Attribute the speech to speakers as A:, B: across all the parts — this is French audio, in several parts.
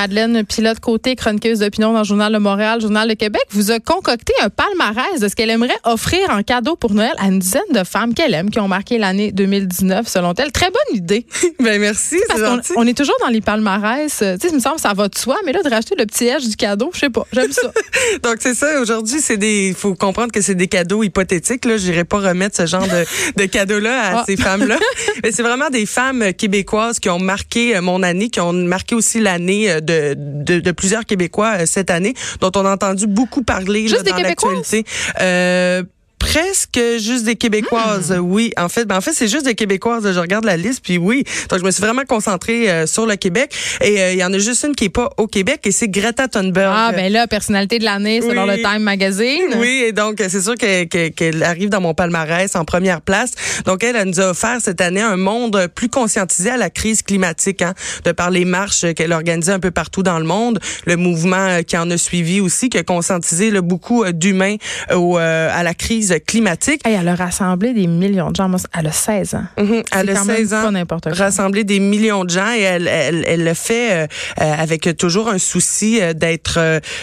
A: Madeleine Pilote Côté, chroniqueuse d'opinion dans le Journal de Montréal, Journal de Québec, vous a concocté un palmarès de ce qu'elle aimerait offrir en cadeau pour Noël à une dizaine de femmes qu'elle aime, qui ont marqué l'année 2019, selon elle. Très bonne idée.
B: ben merci, c'est gentil.
A: on est toujours dans les palmarès. euh, Tu sais, il me semble que ça va de soi, mais là, de racheter le petit edge du cadeau, je sais pas, j'aime ça.
B: Donc c'est ça. Aujourd'hui, c'est des. Il faut comprendre que c'est des cadeaux hypothétiques. Là, j'irai pas remettre ce genre de, de cadeaux-là à
A: Ah.
B: ces femmes-là. Mais c'est vraiment des femmes québécoises qui ont marqué euh, mon année, qui ont marqué aussi l'année euh, de, de, de plusieurs Québécois euh, cette année, dont on a entendu beaucoup parler là,
A: Juste des
B: dans l'actualité. Euh, Presque juste des Québécoises,
A: Hmm.
B: oui. En fait, ben en fait, c'est juste des Québécoises. Je regarde la liste, puis oui. Donc, je me suis vraiment concentrée euh, sur le Québec. Et euh, il y en a juste une qui est pas au Québec, et c'est Greta Thunberg.
A: Ah, ben là, personnalité de l'année, selon le Time Magazine.
B: Oui, et donc c'est sûr que- que- qu'elle arrive dans mon palmarès en première place. Donc elle, elle nous a offert cette année un monde plus conscientisé à la crise climatique, hein, de par les marches qu'elle organisait un peu partout dans le monde, le mouvement euh, qui en a suivi aussi, qui a conscientisé là, beaucoup euh, d'humains euh, à la crise climatique.
A: Hey, elle a rassemblé des millions de gens. Moi, Elle a 16 ans.
B: Mhm. Elle
A: C'est
B: a
A: quand même
B: 16 ans.
A: pas
B: rassembler des millions de gens et elle, elle, elle le fait euh, euh, avec toujours un souci euh, d'être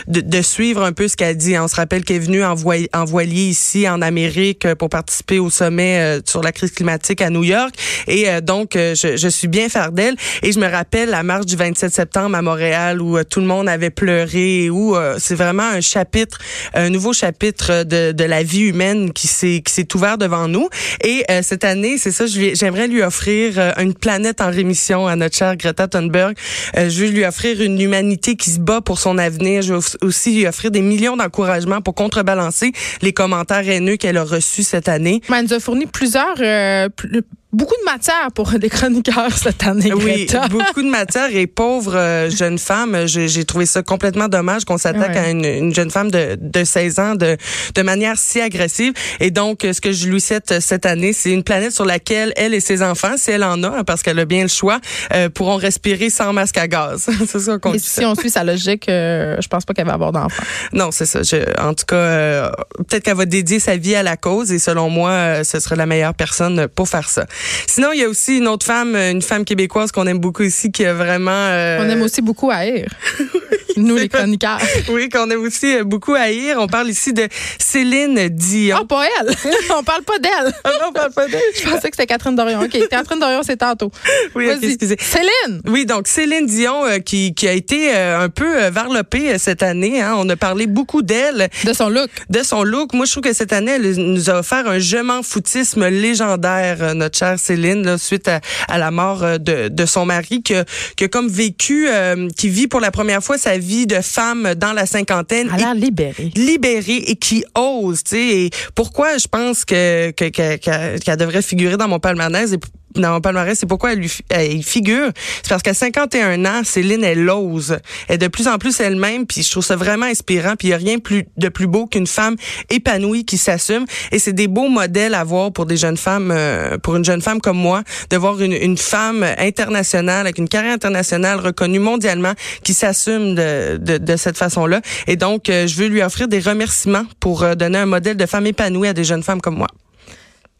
B: de, de suivre un peu ce qu'elle dit. On se rappelle qu'elle est venue en, voy- en voilier ici en Amérique pour participer au sommet sur la crise climatique à New York et donc je, je suis bien fière d'elle et je me rappelle la marche du 27 septembre à Montréal où tout le monde avait pleuré et où c'est vraiment un chapitre un nouveau chapitre de, de la vie humaine qui s'est qui s'est ouvert devant nous. Et euh, cette année c'est ça j'aimerais lui offrir euh, une planète en rémission à notre chère Greta Thunberg. Euh, je veux lui offrir une humanité qui se bat pour son avenir. Je veux aussi lui offrir des millions d'encouragements pour contrebalancer les commentaires haineux qu'elle a reçus cette année.
A: Mais elle nous a fourni plusieurs, euh, plus- beaucoup de matière pour des chroniqueurs cette année.
B: Oui,
A: Greta.
B: beaucoup de matière et pauvre euh, jeune femme, j'ai j'ai trouvé ça complètement dommage qu'on s'attaque
A: Ouais.
B: à une, une jeune femme de, de 16 ans de, de manière si agressive. Et donc, euh, ce que je lui souhaite euh, cette année, c'est une planète sur laquelle elle et ses enfants, si elle en a, hein, parce qu'elle a bien le choix, euh, pourront respirer sans masque à gaz. c'est ça qu'on
A: Et
B: dit.
A: si on suit sa logique, euh, je pense pas qu'elle va avoir d'enfants.
B: Non, c'est ça. Je- en tout cas, euh, peut-être qu'elle va dédier sa vie à la cause et selon moi, euh, ce serait la meilleure personne pour faire ça. Sinon, il y a aussi une autre femme, une femme québécoise qu'on aime beaucoup ici, qui a vraiment... euh,
A: On aime aussi beaucoup haïr. Nous, les chroniqueurs.
B: Oui, qu'on aime aussi euh, beaucoup haïr. On parle ici de Céline Dion.
A: Ah, pas elle. on parle pas d'elle.
B: Ah non, on parle pas d'elle.
A: Je pensais que c'était Catherine Dorion. OK, Catherine Dorion, c'est tantôt.
B: Oui, ok,
A: Vas-y.
B: excusez.
A: Céline.
B: Oui, donc Céline Dion euh, qui, qui a été euh, un peu varlopée euh, cette année. Hein. On a parlé beaucoup d'elle,
A: De son look.
B: de son look. Moi, je trouve que cette année, elle nous a offert un je m'en foutisme légendaire, notre chère Céline, là, suite à, à la mort de, de son mari, que, que comme vécu, euh, qui vit pour la première fois sa vie de femme dans la cinquantaine.
A: Elle a l'air libérée.
B: libérée et qui ose, tu sais. Et pourquoi je pense que que- que- que- qu'elle devrait figurer dans mon palmarès et dans palmarès, c'est pourquoi elle, elle figure. C'est parce qu'à 51 ans, Céline, elle ose. Elle est de plus en plus elle-même, puis je trouve ça vraiment inspirant. Puis il y a rien de plus beau qu'une femme épanouie qui s'assume. Et c'est des beaux modèles à voir pour des jeunes femmes, euh, pour une jeune femme comme moi, de voir une, une femme internationale, avec une carrière internationale reconnue mondialement, qui s'assume de, de, de cette façon-là. Et donc, euh, je veux lui offrir des remerciements pour euh, donner un modèle de femme épanouie à des jeunes femmes comme moi.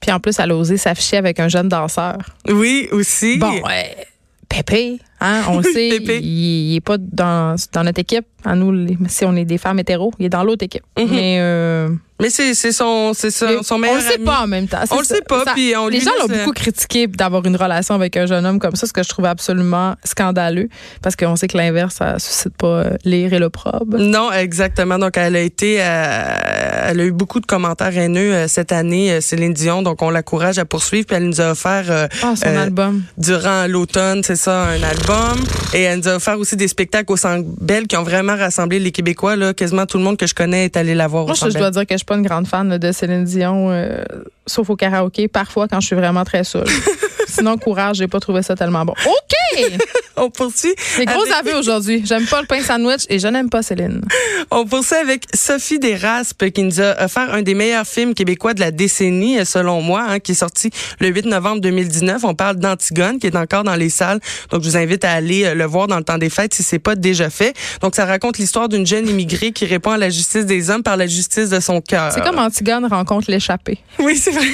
A: Puis en plus, elle a osé s'afficher avec un jeune danseur.
B: Oui, aussi.
A: Bon, ouais. Pépé, hein, on le sait, il, il est pas dans, dans notre équipe. À nous, si on est des femmes hétéros, il est dans l'autre équipe.
B: Mhm.
A: Mais euh,
B: Mais c'est son, c'est son, son
A: on
B: meilleur
A: le sait
B: ami.
A: pas en même temps.
B: On le sait pas,
A: Ça-
B: puis on
A: les gens l'ont
B: euh,
A: beaucoup critiqué d'avoir une relation avec un jeune homme comme ça, ce que je trouve absolument scandaleux, parce qu'on sait que l'inverse, ça suscite pas euh, l'ire et l'opprobre.
B: Non, exactement. Donc, elle a été, euh, elle a eu beaucoup de commentaires haineux euh, cette année, euh, Céline Dion. Donc, on l'encourage à poursuivre. Puis, elle nous a offert euh,
A: Ah, son
B: Euh,
A: album.
B: durant l'automne, c'est ça, un album. Et elle nous a offert aussi des spectacles au Centre Bell qui ont vraiment rassemblé les Québécois. Là, quasiment tout le monde que je connais est allé la voir
A: Moi,
B: au
A: je, je dois dire que je suis pas une grande fan là, de Céline Dion, euh, sauf au karaoké, parfois quand je suis vraiment très saoule. Sinon, courage, j'ai pas trouvé ça tellement bon. OK!
B: On poursuit.
A: C'est gros
B: avec-
A: aveux aujourd'hui. J'aime pas le pain sandwich et je n'aime pas Céline.
B: On poursuit avec Sophie Desraspes qui nous a offert un des meilleurs films québécois de la décennie, selon moi, hein, qui est sorti le 8 novembre 2019. On parle d'Antigone, qui est encore dans les salles. Donc, je vous invite à aller euh, le voir dans le temps des fêtes si c'est pas déjà fait. Donc, ça raconte l'histoire d'une jeune immigrée qui répond à la justice des hommes par la justice de son cœur.
A: C'est comme Antigone rencontre l'échappée.
B: Oui, c'est vrai.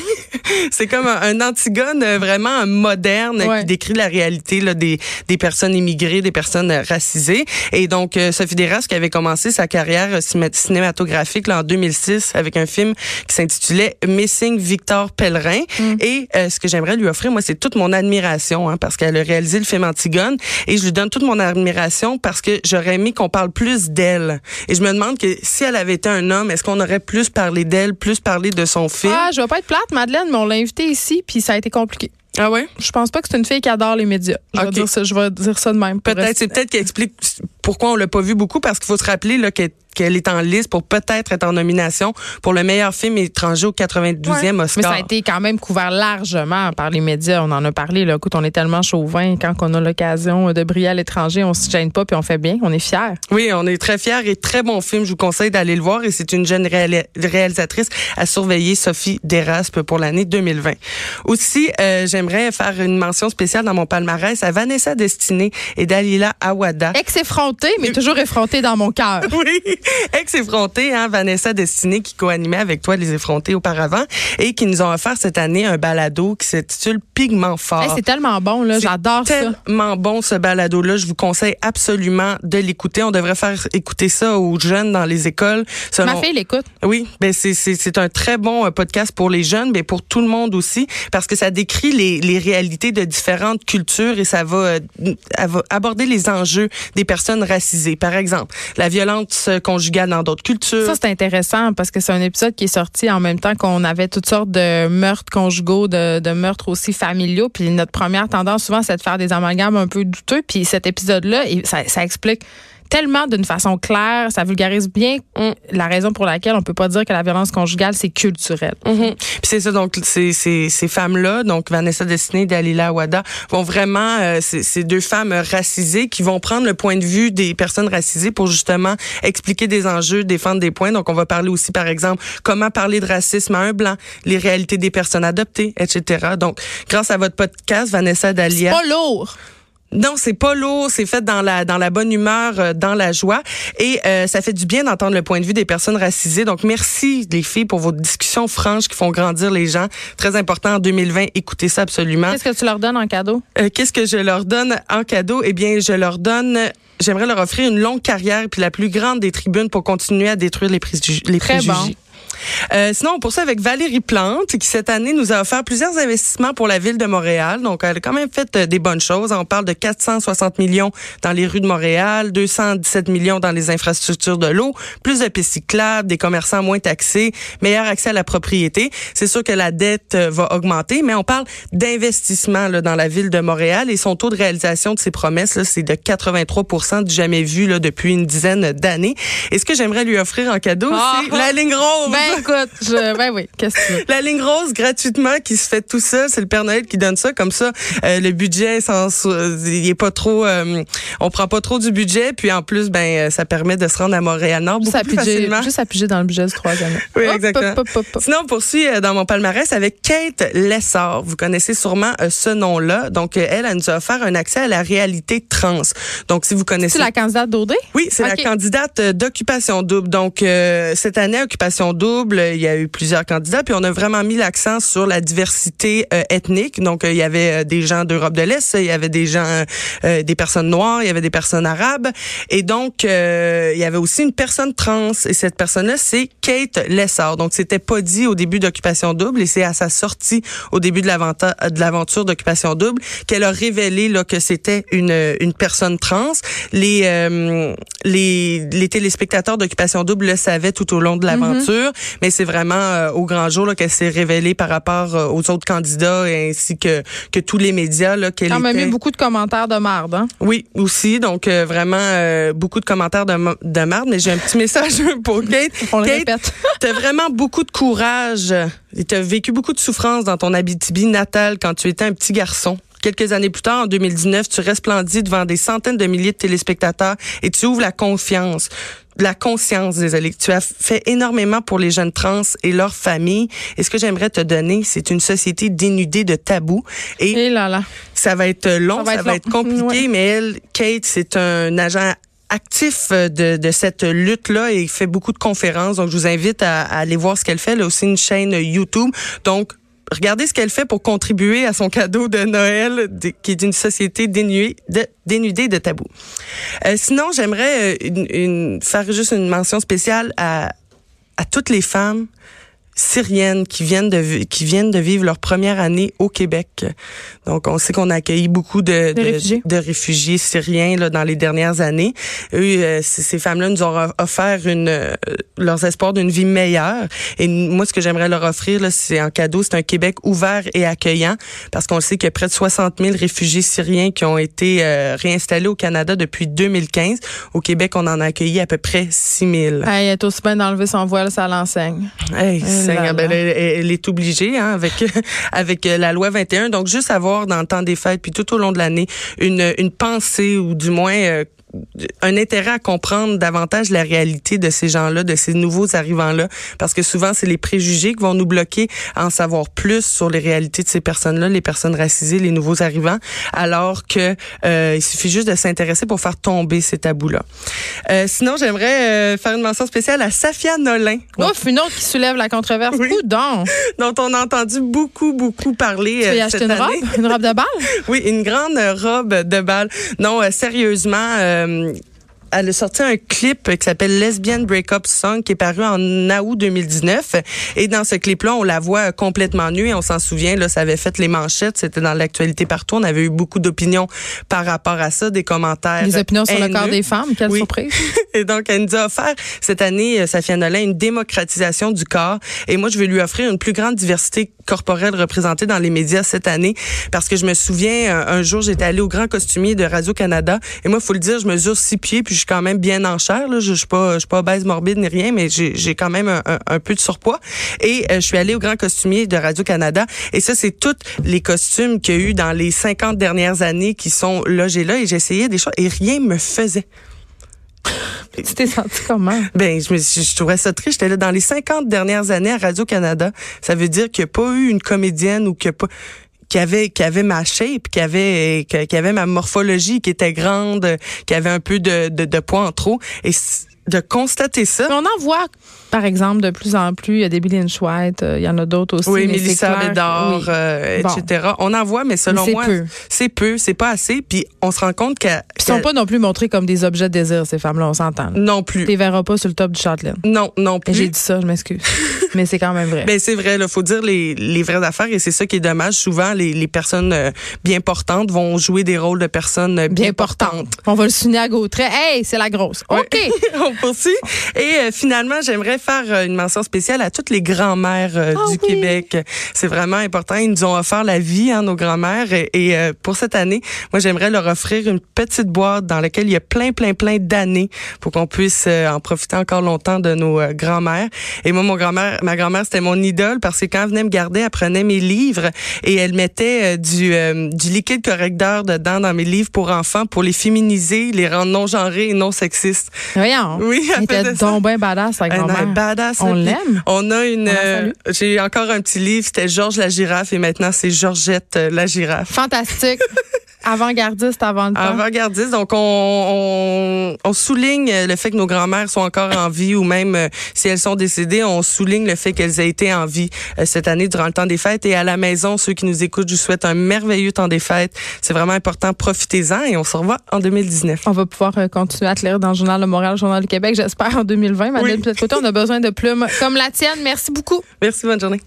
B: c'est comme un, un Antigone euh, vraiment moderne
A: Ouais.
B: qui décrit la réalité là, des, des personnes immigrées, des personnes racisées. Et donc, euh, Sophie Desras qui avait commencé sa carrière euh, ciné- cinématographique là, en 2006 avec un film qui s'intitulait Missing Victor Pellerin. Et euh, ce que j'aimerais lui offrir, moi, c'est toute mon admiration hein, parce qu'elle a réalisé le film Antigone. Et je lui donne toute mon admiration parce que j'aurais aimé qu'on parle plus d'elle. Et je me demande que si elle avait été un homme, est-ce qu'on aurait plus parlé d'elle, plus parlé de son film?
A: Ah, je vais pas être plate, Madeleine, mais on l'a invitée ici, puis ça a été compliqué.
B: Ah ouais?
A: Je pense pas que c'est une fille qui adore les médias. Je, vais, dire ça, je vais dire ça de même.
B: Peut-être, c'est peut-être qui explique pourquoi on l'a pas vu beaucoup, parce qu'il faut se rappeler là, qu'elle qu'elle est en liste pour peut-être être en nomination pour le meilleur film étranger au 92e
A: Ouais.
B: Oscar.
A: Mais ça a été quand même couvert largement par les médias. On en a parlé. Là. Écoute, on est tellement chauvin quand on a l'occasion de briller à l'étranger. On se gêne pas puis on fait bien. On est fiers.
B: Oui, on est très fiers et très bon film. Je vous conseille d'aller le voir et c'est une jeune réali- réalisatrice à surveiller, Sophie Desraspes, pour l'année 2020. Aussi, euh, j'aimerais faire une mention spéciale dans mon palmarès à Vanessa Destinée et Dalila Awada.
A: Ex-effronté, mais toujours effronté dans mon cœur.
B: Oui, ex-effronté, hein, Vanessa Destinée qui co-animait avec toi les effrontés auparavant et qui nous ont offert cette année un balado qui s'intitule Pigment fort.
A: Hey, c'est tellement bon, là. J'adore ça.
B: tellement bon ce balado-là. Je vous conseille absolument de l'écouter. On devrait faire écouter ça aux jeunes dans les écoles. Selon-
A: Ma fille l'écoute.
B: oui, ben c'est c'est c'est un très bon euh, podcast pour les jeunes, mais pour tout le monde aussi, parce que ça décrit les les réalités de différentes cultures et ça va, euh, aborder les enjeux des personnes racisées. Par exemple, la violence dans d'autres cultures.
A: Ça, c'est intéressant parce que c'est un épisode qui est sorti en même temps qu'on avait toutes sortes de meurtres conjugaux, de, meurtres aussi familiaux. Puis notre première tendance, souvent, c'est de faire des amalgames un peu douteux. Puis cet épisode-là, ça explique tellement d'une façon claire, ça vulgarise bien la raison pour laquelle on peut pas dire que la violence conjugale, c'est culturel.
B: Mhm. Puis c'est ça, donc ces, ces, ces femmes-là, donc Vanessa Destinée et Dalila Wada, vont vraiment, euh, c'est c'est deux femmes racisées qui vont prendre le point de vue des personnes racisées pour justement expliquer des enjeux, défendre des points. Donc on va parler aussi, par exemple, comment parler de racisme à un blanc, les réalités des personnes adoptées, etc. Donc grâce à votre podcast, Vanessa
A: C'est
B: Dalia.
A: pas lourd.
B: Non, c'est pas lourd, c'est fait dans la dans la bonne humeur, euh, dans la joie et euh, ça fait du bien d'entendre le point de vue des personnes racisées. Donc merci les filles pour vos discussions franches qui font grandir les gens. Très important en 2020, écoutez ça absolument.
A: Qu'est-ce que tu leur donnes en cadeau?
B: Euh, Qu'est-ce que je leur donne en cadeau? Eh bien, je leur donne J'aimerais leur offrir une longue carrière puis la plus grande des tribunes pour continuer à détruire les, préjugés. les
A: Très
B: préjugés.
A: bon.
B: Euh, sinon, on poursuit avec Valérie Plante, qui cette année nous a offert plusieurs investissements pour la ville de Montréal. Donc, elle a quand même fait euh, des bonnes choses. On parle de 460 millions dans les rues de Montréal, 217 millions dans les infrastructures de l'eau, plus de pistes cyclables, des commerçants moins taxés, meilleur accès à la propriété. C'est sûr que la dette euh, va augmenter, mais on parle d'investissement là, dans la ville de Montréal et son taux de réalisation de ses promesses, là, c'est de 83% du jamais vu là, depuis une dizaine d'années. Et ce que j'aimerais lui offrir en cadeau,
A: Ah!
B: c'est la ligne rose.
A: Ben écoute, je, ben oui, qu'est-ce que tu veux?
B: La ligne rose gratuitement qui se fait tout seul, c'est le Père Noël qui donne ça comme ça. euh, le budget, sans, il est pas trop, euh, on prend pas trop du budget, puis en plus, ben euh, ça permet de se rendre à Montréal Nord beaucoup plus
A: piger,
B: facilement.
A: juste à piger dans le budget du troisième.
B: Oui,
A: Hop,
B: exactement.
A: hop, hop.
B: Sinon, on poursuit euh, dans mon palmarès avec Kate Lessard. Vous connaissez sûrement ce nom-là. Donc, elle, elle nous a offert un accès à la réalité trans. Donc, si vous connaissez...
A: C'est la candidate d'Audrey?
B: Oui, c'est la candidate d'Occupation Double. Donc, euh, cette année, Occupation Double, euh, il y a eu plusieurs candidats, puis on a vraiment mis l'accent sur la diversité euh, ethnique. Donc, euh, il y avait euh, des gens d'Europe de l'Est, il y avait des gens, euh, des personnes noires, il y avait des personnes arabes, et donc, euh, il y avait aussi une personne trans. Et cette personne-là, c'est Kate Lessard. Donc, c'était pas dit au début d'Occupation Double, et c'est à sa sortie au début de l'aventure d'Occupation Double qu'elle a révélé là, que c'était une, une personne trans. Les, euh, les, les téléspectateurs d'Occupation Double le savaient tout au long de l'aventure, mais c'est vraiment euh, au grand jour qu'elle s'est révélée par rapport euh, aux autres candidats ainsi que, que tous les médias. Là, qu'elle
A: même
B: était...
A: eu beaucoup de commentaires de marde. Hein?
B: Oui, aussi. Donc, euh, vraiment, beaucoup de commentaires de, de marde. Mais j'ai un petit message pour Kate.
A: On le
B: Kate,
A: répète.
B: T'as vraiment beaucoup de courage et t'as vécu beaucoup de souffrance dans ton Abitibi natal quand tu étais un petit garçon. Quelques années plus tard, en 2019, tu resplendis devant des centaines de milliers de téléspectateurs et tu ouvres la confiance la conscience, désolé. Tu as fait énormément pour les jeunes trans et leurs familles. Et ce que j'aimerais te donner, c'est une société dénudée de tabous. Et
A: Et là là.
B: ça va être long, ça
A: Ça
B: va
A: va
B: être, compliqué,
A: Ouais.
B: mais elle, Kate, c'est un agent actif de, de cette lutte-là et fait beaucoup de conférences. Donc, je vous invite à, à aller voir ce qu'elle fait. Elle a aussi une chaîne YouTube. Donc, regardez ce qu'elle fait pour contribuer à son cadeau de Noël, qui est d'une société dénudée de tabous. Euh, sinon, j'aimerais euh, faire juste une mention spéciale à toutes les femmes syriennes qui viennent de qui viennent de vivre leur première année au Québec. Donc on sait qu'on a accueilli beaucoup de,
A: De réfugiés.
B: de réfugiés syriens là, dans les dernières années. Eux, euh, ces femmes-là nous ont offert une euh, leurs espoirs d'une vie meilleure. Et moi, ce que j'aimerais leur offrir, c'est un cadeau, c'est un Québec ouvert et accueillant, parce qu'on sait qu'il y a près de 60 000 réfugiés syriens qui ont été euh, réinstallés au Canada depuis 2015. Au Québec, on en a accueilli à peu près 6 000.
A: Hey, elle est aussi bien d'enlever son voile, ça l'enseigne.
B: Hey, Seigneur, ben, elle est obligée hein, avec avec euh, la loi 21. Donc juste avoir dans le temps des fêtes puis tout au long de l'année une une pensée ou du moins euh, un intérêt à comprendre davantage la réalité de ces gens-là, de ces nouveaux arrivants-là, parce que souvent c'est les préjugés qui vont nous bloquer à en savoir plus sur les réalités de ces personnes-là, les personnes racisées, les nouveaux arrivants, alors que euh, il suffit juste de s'intéresser pour faire tomber ces tabous-là. Euh, sinon, j'aimerais euh, faire une mention spéciale à Safia Nolin.
A: Ouf, une autre qui soulève la controverse.
B: Oui.
A: Coudon.
B: dont on a entendu beaucoup, beaucoup parler
A: Tu
B: euh,
A: y acheter
B: cette
A: une
B: année.
A: robe? Une robe de bal?
B: Oui, une grande euh, robe de bal. Non, euh, sérieusement. Euh, elle a sorti un clip qui s'appelle Lesbian Breakup Song qui est paru en août 2019 et dans ce clip là on la voit complètement nue et on s'en souvient là ça avait fait les manchettes c'était dans l'actualité partout on avait eu beaucoup d'opinions par rapport à ça des commentaires
A: Les opinions sur le corps des femmes. Quelle
B: Oui.
A: surprise.
B: Et donc, elle nous a offert cette année, euh, Safia Nolin, une démocratisation du corps. Et moi, je vais lui offrir une plus grande diversité corporelle représentée dans les médias cette année. Parce que je me souviens, un, jour, j'étais allée au Grand Costumier de Radio-Canada. Et moi, faut le dire, je mesure six pieds, puis suis quand même bien en chair. Là. Je, je suis pas, je suis pas obèse morbide ni rien, mais j'ai j'ai quand même un, un- un peu de surpoids. Et euh, je suis allée au Grand Costumier de Radio-Canada. Et ça, c'est tous les costumes qu'il y a eu dans les 50 dernières années qui sont logés là. Et j'essayais des choses et rien me faisait.
A: tu t'es senti comment?
B: Ben, je, me, suis- je trouvais ça triste. J'étais là dans les 50 dernières années à Radio-Canada. Ça veut dire qu'il n'y a pas eu une comédienne ou qu'il y a pas qui avait ma shape, qui avait qui avait ma morphologie, qui était grande, qui avait un peu de, de, de poids en trop. Et de constater ça.
A: Mais on en voit, par exemple, de plus en plus. Il y a des Billy White, euh, il y en a d'autres aussi.
B: Oui, Mélissa Bédard,
A: oui.
B: euh,
A: Bon.
B: etc. On en voit, mais selon
A: Mais
B: moi,
A: peu.
B: c'est peu, c'est pas assez. Puis on se rend compte
A: Puis ils sont pas non plus montrés comme des objets de désir, ces femmes-là, on s'entend.
B: non plus.
A: Tu les verras pas sur le top du Châtelaine.
B: Non, non
A: Et J'ai
B: plus.
A: dit ça, je m'excuse. mais c'est quand même vrai.
B: Ben c'est vrai, il faut dire les, les vraies affaires et c'est ça qui est dommage. Souvent, les, les personnes euh, bien portantes vont jouer des rôles de personnes bien, portantes.
A: On va le souligner à Gautret. Hey, c'est la grosse. OK.
B: Poursuit. Et euh, finalement, j'aimerais faire euh, une mention spéciale à toutes les grands-mères euh,
A: Ah
B: du
A: oui.
B: Québec. C'est vraiment important. Ils nous ont offert la vie, hein, nos grands-mères. Et, et, euh, pour cette année, moi, j'aimerais leur offrir une petite boîte dans laquelle il y a plein, plein, plein d'années pour qu'on puisse en profiter encore longtemps de nos grands-mères. Et moi, mon grand-mère, ma grand-mère, c'était mon idole parce que quand elle venait me garder, elle prenait mes livres et elle mettait du, euh, du liquide correcteur dedans dans mes livres pour enfants pour les féminiser, les rendre non genrés et non sexistes.
A: Voyons.
B: Oui, elle
A: Elle était donc bien badass,
B: est
A: grand-mère.
B: badass.
A: On l'aime.
B: On a une. Euh. J'ai encore un petit livre. C'était Georges la girafe et maintenant c'est Georgette euh, la girafe.
A: Fantastique. Avant-gardiste avant le temps.
B: Avant-gardiste, donc on, on, on souligne le fait que nos grands-mères sont encore en vie ou même euh, si elles sont décédées, on souligne le fait qu'elles aient été en vie euh, cette année durant le temps des fêtes. Et à la maison, ceux qui nous écoutent, je vous souhaite un merveilleux temps des fêtes. C'est vraiment important, profitez-en et on se revoit en 2019.
A: On va pouvoir euh, continuer à te lire dans le Journal de Montréal, le Journal du Québec, j'espère, en 2020. Madeleine
B: Oui.
A: Plette-Côté, on a besoin de plumes comme la tienne. Merci beaucoup.
B: Merci, bonne journée.